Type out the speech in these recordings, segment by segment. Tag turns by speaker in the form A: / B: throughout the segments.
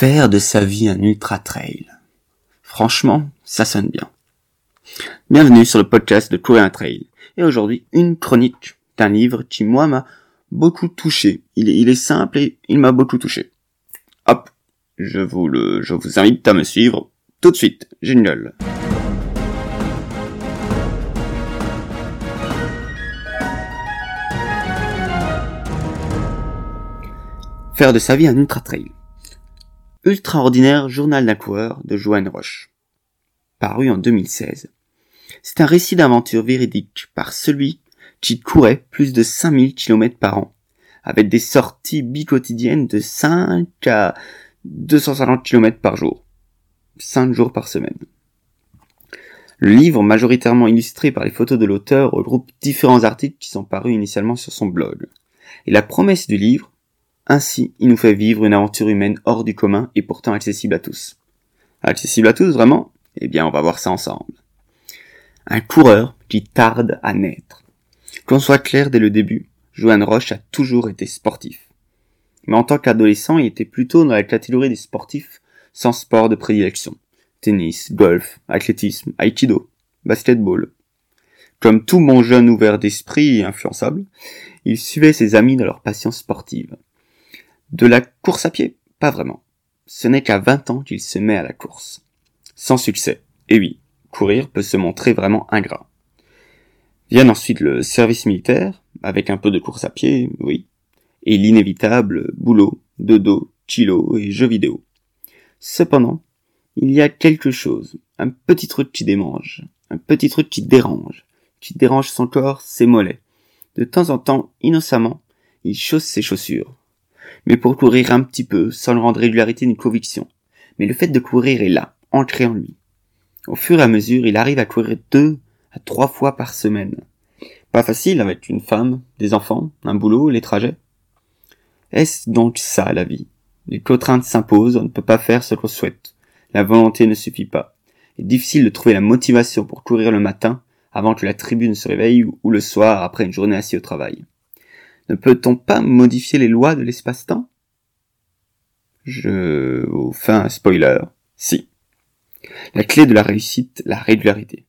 A: Faire de sa vie un ultra trail. Franchement, ça sonne bien. Bienvenue sur le podcast de Courir un trail. Et aujourd'hui, une chronique d'un livre qui, moi, m'a beaucoup touché. Il est, simple et il m'a beaucoup touché. Hop, je vous le, invite à me suivre tout de suite. Jingle. Faire de sa vie un ultra trail. Ultraordinaire journal d'un coureur de Joanne Roche. Paru en 2016. C'est un récit d'aventure véridique par celui qui courait plus de 5000 km par an, avec des sorties bi-quotidiennes de 5 à 250 km par jour. 5 jours par semaine. Le livre, majoritairement illustré par les photos de l'auteur, regroupe différents articles qui sont parus initialement sur son blog. Et la promesse du livre, ainsi, il nous fait vivre une aventure humaine hors du commun et pourtant accessible à tous. Accessible à tous, vraiment? Eh bien, on va voir ça ensemble. Un coureur qui tarde à naître. Qu'on soit clair dès le début, Johan Roche a toujours été sportif. Mais en tant qu'adolescent, il était plutôt dans la catégorie des sportifs sans sport de prédilection. Tennis, golf, athlétisme, aikido, basketball. Comme tout bon jeune ouvert d'esprit et influençable, il suivait ses amis dans leur passion sportive. De la course à pied? Pas vraiment. Ce n'est qu'à 20 ans qu'il se met à la course. Sans succès. Et oui, courir peut se montrer vraiment ingrat. Viennent ensuite le service militaire, avec un peu de course à pied, oui, et l'inévitable boulot, dodo, chilo et jeux vidéo. Cependant, il y a quelque chose, un petit truc qui démange, un petit truc qui dérange, qui dérange son corps, ses mollets. De temps en temps, innocemment, il chausse ses chaussures, mais pour courir un petit peu, sans le rendre régularité ni conviction. Mais le fait de courir est là, ancré en lui. Au fur et à mesure, il arrive à courir deux à trois fois par semaine. Pas facile avec une femme, des enfants, un boulot, les trajets. Est-ce donc ça la vie? Les contraintes s'imposent, on ne peut pas faire ce qu'on souhaite. La volonté ne suffit pas. Il est difficile de trouver la motivation pour courir le matin avant que la tribu ne se réveille ou le soir après une journée assise au travail. Ne peut-on pas modifier les lois de l'espace-temps? Je un spoiler. Si. La clé de la réussite, la régularité.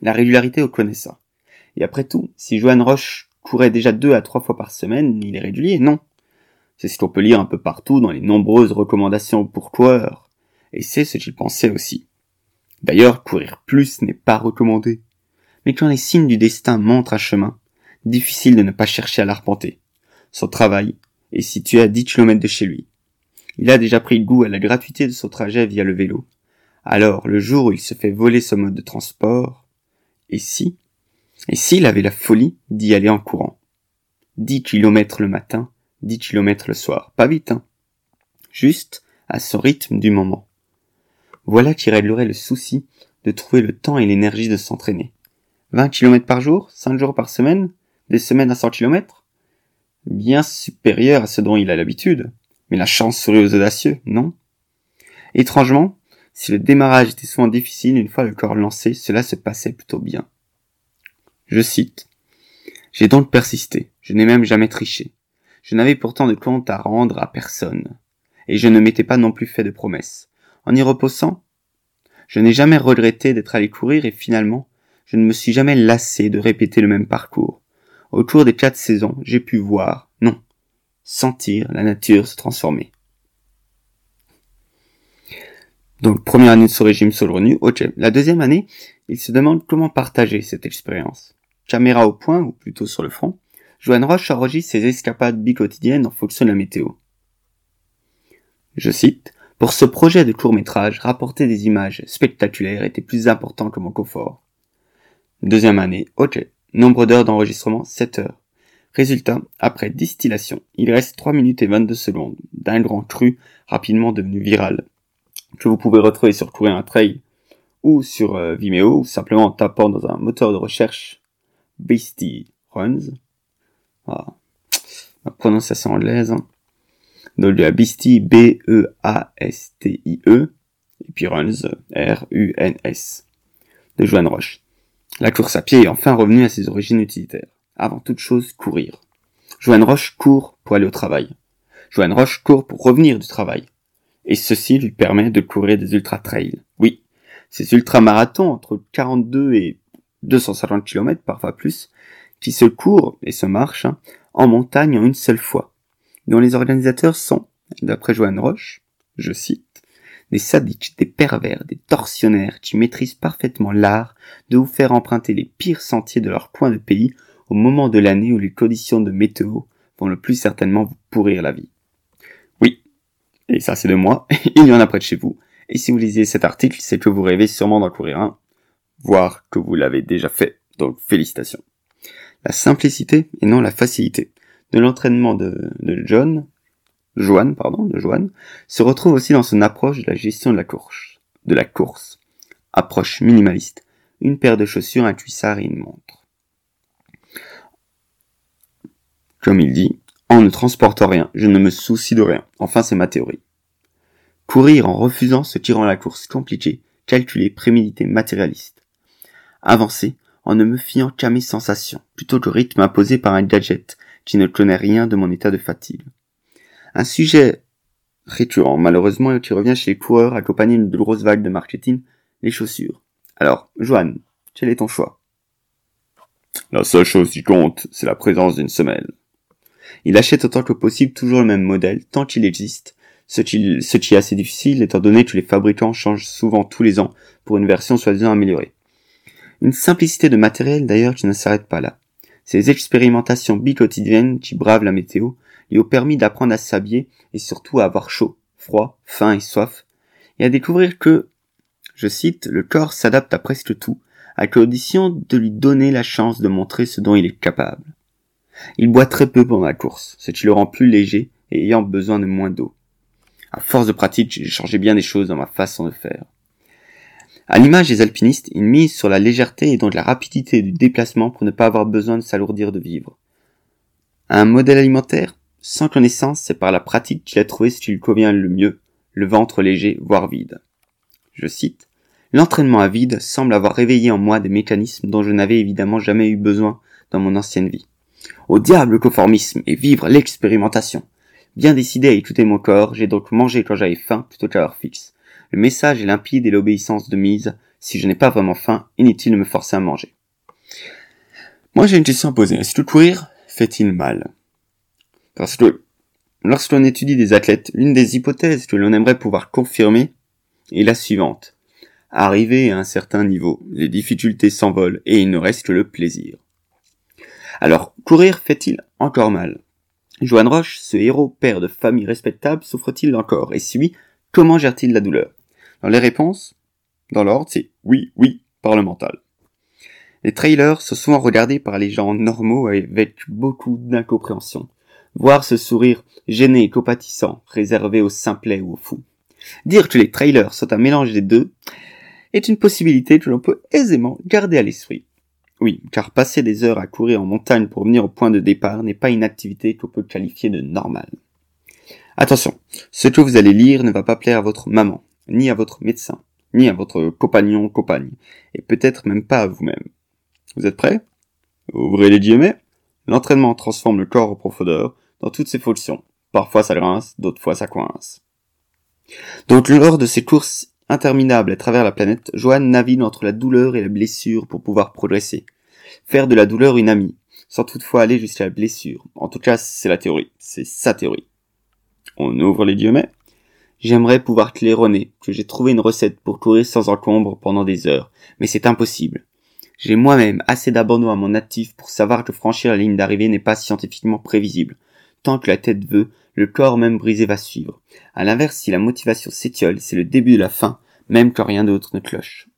A: La régularité, on connaît ça. Et après tout, si Joanne Roche courait déjà deux à trois fois par semaine, il est régulier Non? C'est ce qu'on peut lire un peu partout dans les nombreuses recommandations pour coureurs. Et c'est ce qu'il pensait aussi. D'ailleurs, courir plus n'est pas recommandé. Mais quand les signes du destin montrent un chemin, difficile de ne pas chercher à l'arpenter. Son travail est situé à 10 km de chez lui. Il a déjà pris goût à la gratuité de son trajet via le vélo. Alors, le jour où il se fait voler son mode de transport, et si, et s'il avait la folie d'y aller en courant? 10 km le matin, 10 km le soir. Pas vite, hein. Juste à son rythme du moment. Voilà qui réglerait le souci de trouver le temps et l'énergie de s'entraîner. 20 km par jour, 5 jours par semaine, des semaines à 100 km Bien supérieur à ce dont il a l'habitude. Mais la chance sourit aux audacieux, non Étrangement, si le démarrage était souvent difficile, une fois le corps lancé, cela se passait plutôt bien. Je cite. J'ai donc persisté, je n'ai même jamais triché. Je n'avais pourtant de compte à rendre à personne. Et je ne m'étais pas non plus fait de promesses. En y reposant, je n'ai jamais regretté d'être allé courir et finalement, je ne me suis jamais lassé de répéter le même parcours. Au cours des quatre saisons, j'ai pu voir, non, sentir la nature se transformer. Donc, première année de ce régime saugrenue, ok. La deuxième année, il se demande comment partager cette expérience. Caméra au point, ou plutôt sur le front, Joanne Roche enregistre ses escapades bi-quotidiennes en fonction de la météo. Je cite, pour ce projet de court métrage, rapporter des images spectaculaires était plus important que mon confort. Deuxième année, ok. Nombre d'heures d'enregistrement, 7 heures. Résultat, après distillation, il reste 3 minutes et 22 secondes d'un grand cru rapidement devenu viral, que vous pouvez retrouver sur Courir un Trail ou sur euh, Vimeo, ou simplement en tapant dans un moteur de recherche Beastie Runs. Ah, ma prononciation anglaise. Hein. Donc de la Beastie B-E-A-S-T-I-E, -E, et puis Runs, R-U-N-S, de Joanne Roche. La course à pied est enfin revenue à ses origines utilitaires. Avant toute chose, courir. Joanne Roche court pour aller au travail. Joanne Roche court pour revenir du travail. Et ceci lui permet de courir des ultra-trails. Oui, ces ultra-marathons entre 42 et 250 km, parfois plus, qui se courent et se marchent hein, en montagne en une seule fois, dont les organisateurs sont, d'après Joanne Roche, je cite, des sadiques, des pervers, des tortionnaires qui maîtrisent parfaitement l'art de vous faire emprunter les pires sentiers de leur coin de pays au moment de l'année où les conditions de météo vont le plus certainement vous pourrir la vie. Oui, et ça c'est de moi, il y en a près de chez vous, et si vous lisez cet article, c'est que vous rêvez sûrement d'en courir un, voire que vous l'avez déjà fait, donc félicitations. La simplicité et non la facilité de l'entraînement de, de John, Joanne, pardon, de Joanne, se retrouve aussi dans son approche de la gestion de la course, de la course. Approche minimaliste, une paire de chaussures, un cuissard et une montre. Comme il dit, on ne transporte rien, je ne me soucie de rien. Enfin, c'est ma théorie. Courir en refusant ce qui rend la course compliquée, calculée, préméditée, matérialiste. Avancer en ne me fiant qu'à mes sensations, plutôt qu'au rythme imposé par un gadget qui ne connaît rien de mon état de fatigue. Un sujet récurrent, malheureusement, qui revient chez les coureurs accompagné d'une grosse vague de marketing, les chaussures. Alors, Joanne, quel est ton choix?
B: La seule chose qui compte, c'est la présence d'une semelle.
A: Il achète autant que possible toujours le même modèle, tant qu'il existe, ce qui, ce qui est assez difficile étant donné que les fabricants changent souvent tous les ans pour une version soi-disant améliorée. Une simplicité de matériel d'ailleurs qui ne s'arrête pas là. Ces expérimentations bi-quotidiennes qui bravent la météo lui ont permis d'apprendre à s'habiller et surtout à avoir chaud, froid, faim et soif, et à découvrir que, je cite, le corps s'adapte à presque tout, à condition de lui donner la chance de montrer ce dont il est capable. Il boit très peu pendant la course, ce qui le rend plus léger et ayant besoin de moins d'eau. À force de pratique, j'ai changé bien des choses dans ma façon de faire. À l'image des alpinistes, il mise sur la légèreté et donc la rapidité du déplacement pour ne pas avoir besoin de s'alourdir de vivre. Un modèle alimentaire Sans connaissance, c'est par la pratique qu'il a trouvé ce qui lui convient le mieux, le ventre léger, voire vide. Je cite, L'entraînement à vide semble avoir réveillé en moi des mécanismes dont je n'avais évidemment jamais eu besoin dans mon ancienne vie. Au diable le conformisme et vivre l'expérimentation. Bien décidé à écouter mon corps, j'ai donc mangé quand j'avais faim plutôt qu'à l'heure fixe. Le message est limpide et l'obéissance de mise. Si je n'ai pas vraiment faim, inutile de me forcer à manger. Moi j'ai une question à poser. Est-ce que courir fait-il mal? Parce que lorsque l'on étudie des athlètes, l'une des hypothèses que l'on aimerait pouvoir confirmer est la suivante. Arrivé à un certain niveau, les difficultés s'envolent et il ne reste que le plaisir. Alors, courir fait-il encore mal? Joanne Roche, ce héros père de famille respectable, souffre-t-il encore? Et si oui, comment gère-t-il la douleur? Dans les réponses, dans l'ordre, c'est oui, oui, par le mental. Les trailers sont souvent regardés par les gens normaux avec beaucoup d'incompréhension. Voir ce sourire gêné et compatissant, réservé aux simplets ou aux fous. Dire que les trailers sont un mélange des deux est une possibilité que l'on peut aisément garder à l'esprit. Oui, car passer des heures à courir en montagne pour venir au point de départ n'est pas une activité qu'on peut qualifier de normale. Attention, ce que vous allez lire ne va pas plaire à votre maman, ni à votre médecin, ni à votre compagnon, compagne, et peut-être même pas à vous-même. Vous êtes prêts? Ouvrez les guillemets. L'entraînement transforme le corps en profondeur dans toutes ses fonctions. Parfois ça grince, d'autres fois ça coince. Donc lors de ces courses interminable à travers la planète, Joanne navigue entre la douleur et la blessure pour pouvoir progresser. Faire de la douleur une amie, sans toutefois aller jusqu'à la blessure. En tout cas, c'est la théorie. C'est sa théorie. On ouvre les guillemets. J'aimerais pouvoir claironner que j'ai trouvé une recette pour courir sans encombre pendant des heures, mais c'est impossible. J'ai moi-même assez d'abandon à mon actif pour savoir que franchir la ligne d'arrivée n'est pas scientifiquement prévisible. Tant que la tête veut, le corps même brisé va suivre. À l'inverse, si la motivation s'étiole, c'est le début de la fin, même quand rien d'autre ne cloche.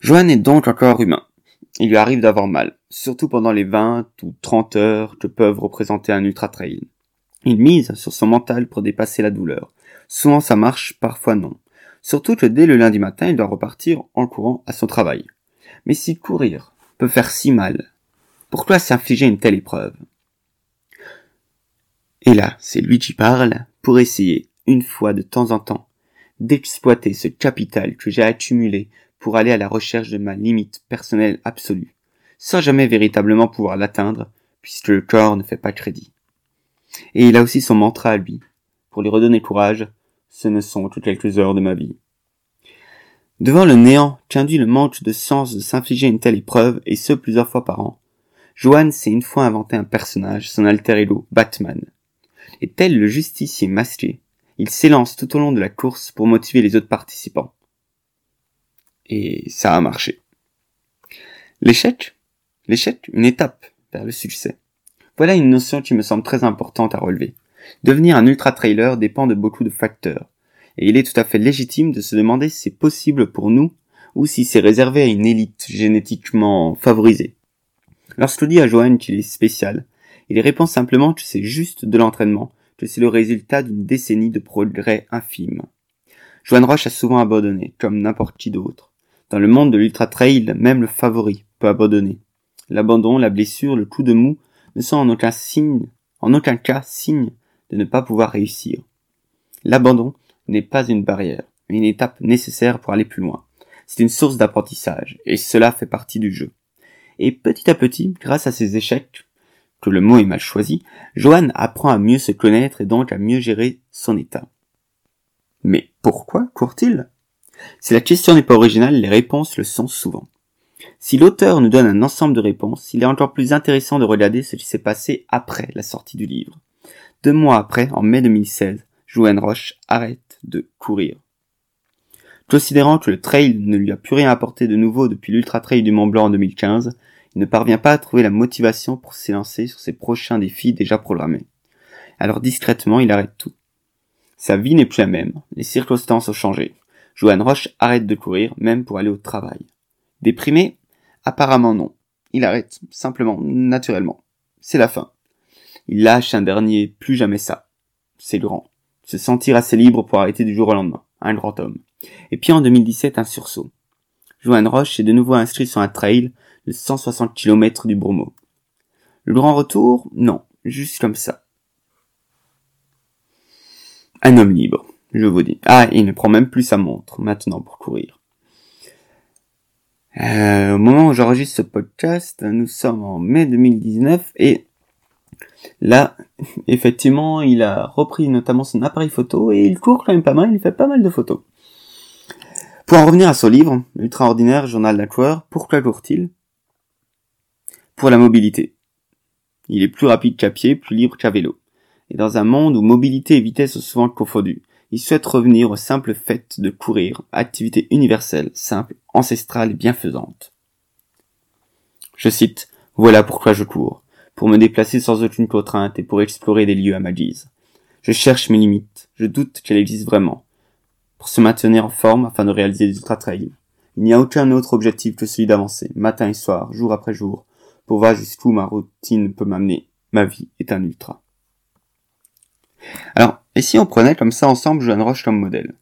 A: Joanne est donc encore humain. Il lui arrive d'avoir mal, surtout pendant les 20 ou 30 heures que peuvent représenter un ultra-trail. Il mise sur son mental pour dépasser la douleur. Souvent ça marche, parfois non. Surtout que dès le lundi matin, il doit repartir en courant à son travail. Mais si courir peut faire si mal, pourquoi s'infliger une telle épreuve? Et là, c'est lui qui parle pour essayer, une fois de temps en temps, d'exploiter ce capital que j'ai accumulé pour aller à la recherche de ma limite personnelle absolue, sans jamais véritablement pouvoir l'atteindre, puisque le corps ne fait pas crédit. Et il a aussi son mantra à lui, pour lui redonner courage, ce ne sont que quelques heures de ma vie. Devant le néant qu'induit le manque de sens de s'infliger une telle épreuve, et ce plusieurs fois par an, Johan s'est une fois inventé un personnage, son alter ego, Batman. Et tel le justicier masqué, il s'élance tout au long de la course pour motiver les autres participants. Et ça a marché. L'échec? L'échec, une étape vers le succès. Voilà une notion qui me semble très importante à relever. Devenir un ultra-trailer dépend de beaucoup de facteurs. Et il est tout à fait légitime de se demander si c'est possible pour nous ou si c'est réservé à une élite génétiquement favorisée. Lorsque dis à Johan qu'il est spécial, il répond simplement que c'est juste de l'entraînement, que c'est le résultat d'une décennie de progrès infimes. Johan Roche a souvent abandonné, comme n'importe qui d'autre. Dans le monde de l'ultra-trail, même le favori peut abandonner. L'abandon, la blessure, le coup de mou ne sont en aucun signe, en aucun cas signe de ne pas pouvoir réussir. L'abandon n'est pas une barrière, mais une étape nécessaire pour aller plus loin. C'est une source d'apprentissage, et cela fait partie du jeu. Et petit à petit, grâce à ces échecs, que le mot est mal choisi, Johan apprend à mieux se connaître et donc à mieux gérer son état. Mais pourquoi court-il? Si la question n'est pas originale, les réponses le sont souvent. Si l'auteur nous donne un ensemble de réponses, il est encore plus intéressant de regarder ce qui s'est passé après la sortie du livre. Deux mois après, en mai 2016, Joanne Roche arrête de courir. Considérant que le trail ne lui a plus rien apporté de nouveau depuis l'Ultra Trail du Mont Blanc en 2015, il ne parvient pas à trouver la motivation pour s'élancer sur ses prochains défis déjà programmés. Alors discrètement, il arrête tout. Sa vie n'est plus la même, les circonstances ont changé. Joanne Roche arrête de courir, même pour aller au travail. Déprimé? Apparemment non. Il arrête, simplement, naturellement. C'est la fin. Il lâche un dernier plus jamais ça. C'est grand. Se sentir assez libre pour arrêter du jour au lendemain. Un grand homme. Et puis en 2017, un sursaut. Joanne Roche est de nouveau inscrit sur un trail de 160 km du Bromo. Le grand retour? Non, juste comme ça. Un homme libre, je vous dis. Ah, il ne prend même plus sa montre maintenant pour courir. Euh, au moment où j'enregistre ce podcast, nous sommes en mai 2019 et Là, effectivement, il a repris notamment son appareil photo et il court quand même pas mal, il fait pas mal de photos. Pour en revenir à son livre, Ultraordinaire Journal d'un coureur, pourquoi court-il? Pour la mobilité. Il est plus rapide qu'à pied, plus libre qu'à vélo. Et dans un monde où mobilité et vitesse sont souvent confondues, il souhaite revenir au simple fait de courir, activité universelle, simple, ancestrale et bienfaisante. Je cite, Voilà pourquoi je cours pour me déplacer sans aucune contrainte et pour explorer des lieux à ma guise. Je cherche mes limites, je doute qu'elles existent vraiment. Pour se maintenir en forme afin de réaliser des ultra-trails. Il n'y a aucun autre objectif que celui d'avancer, matin et soir, jour après jour, pour voir jusqu'où ma routine peut m'amener. Ma vie est un ultra. Alors, et si on prenait comme ça ensemble Joanne Roche comme modèle?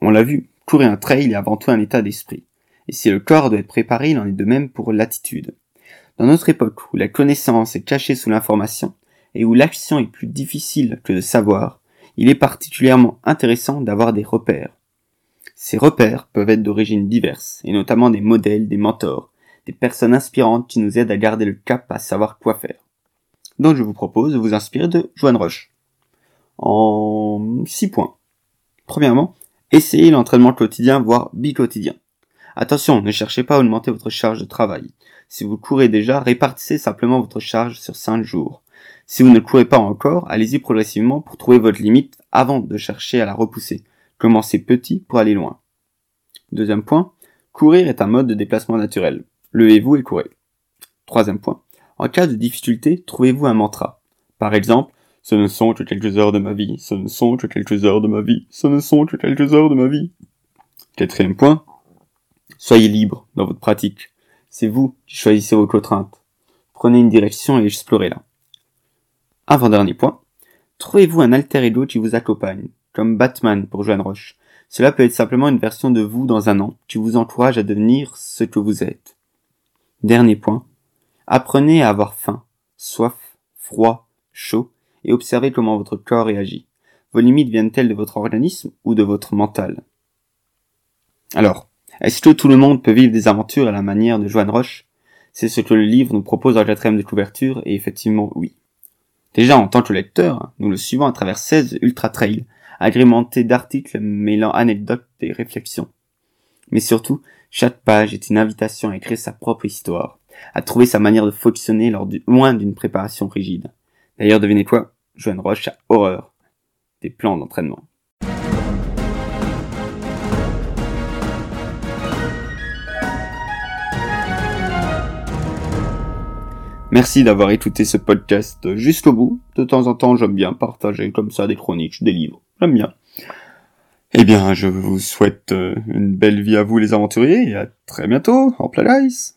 A: On l'a vu, courir un trail est avant tout un état d'esprit. Et si le corps doit être préparé, il en est de même pour l'attitude. Dans notre époque où la connaissance est cachée sous l'information et où l'action est plus difficile que de savoir, il est particulièrement intéressant d'avoir des repères. Ces repères peuvent être d'origine diverse, et notamment des modèles, des mentors, des personnes inspirantes qui nous aident à garder le cap à savoir quoi faire. Donc je vous propose de vous inspirer de Joanne Roche. En six points. Premièrement, essayez l'entraînement quotidien, voire bi-quotidien. Attention, ne cherchez pas à augmenter votre charge de travail. Si vous courez déjà, répartissez simplement votre charge sur 5 jours. Si vous ne courez pas encore, allez-y progressivement pour trouver votre limite avant de chercher à la repousser. Commencez petit pour aller loin. Deuxième point, courir est un mode de déplacement naturel. Levez-vous et courez. Troisième point, en cas de difficulté, trouvez-vous un mantra. Par exemple, ce ne sont que quelques heures de ma vie, ce ne sont que quelques heures de ma vie, ce ne sont que quelques heures de ma vie. Quatrième point, soyez libre dans votre pratique. C'est vous qui choisissez vos contraintes. Prenez une direction et explorez-la. Avant-dernier point. Trouvez-vous un alter ego qui vous accompagne, comme Batman pour Joanne Roche. Cela peut être simplement une version de vous dans un an qui vous encourage à devenir ce que vous êtes. Dernier point. Apprenez à avoir faim, soif, froid, chaud et observez comment votre corps réagit. Vos limites viennent-elles de votre organisme ou de votre mental? Alors, est-ce que tout le monde peut vivre des aventures à la manière de Joanne Roche C'est ce que le livre nous propose en quatrième de couverture, et effectivement oui. Déjà, en tant que lecteur, nous le suivons à travers 16 ultra trails, agrémentés d'articles mêlant anecdotes et réflexions. Mais surtout, chaque page est une invitation à écrire sa propre histoire, à trouver sa manière de fonctionner loin d'une préparation rigide. D'ailleurs, devinez quoi? Joanne Roche a horreur des plans d'entraînement. Merci d'avoir écouté ce podcast jusqu'au bout. De temps en temps, j'aime bien partager comme ça des chroniques, des livres. J'aime bien. Eh bien, je vous souhaite euh, une belle vie à vous les aventuriers et à très bientôt en plein ice.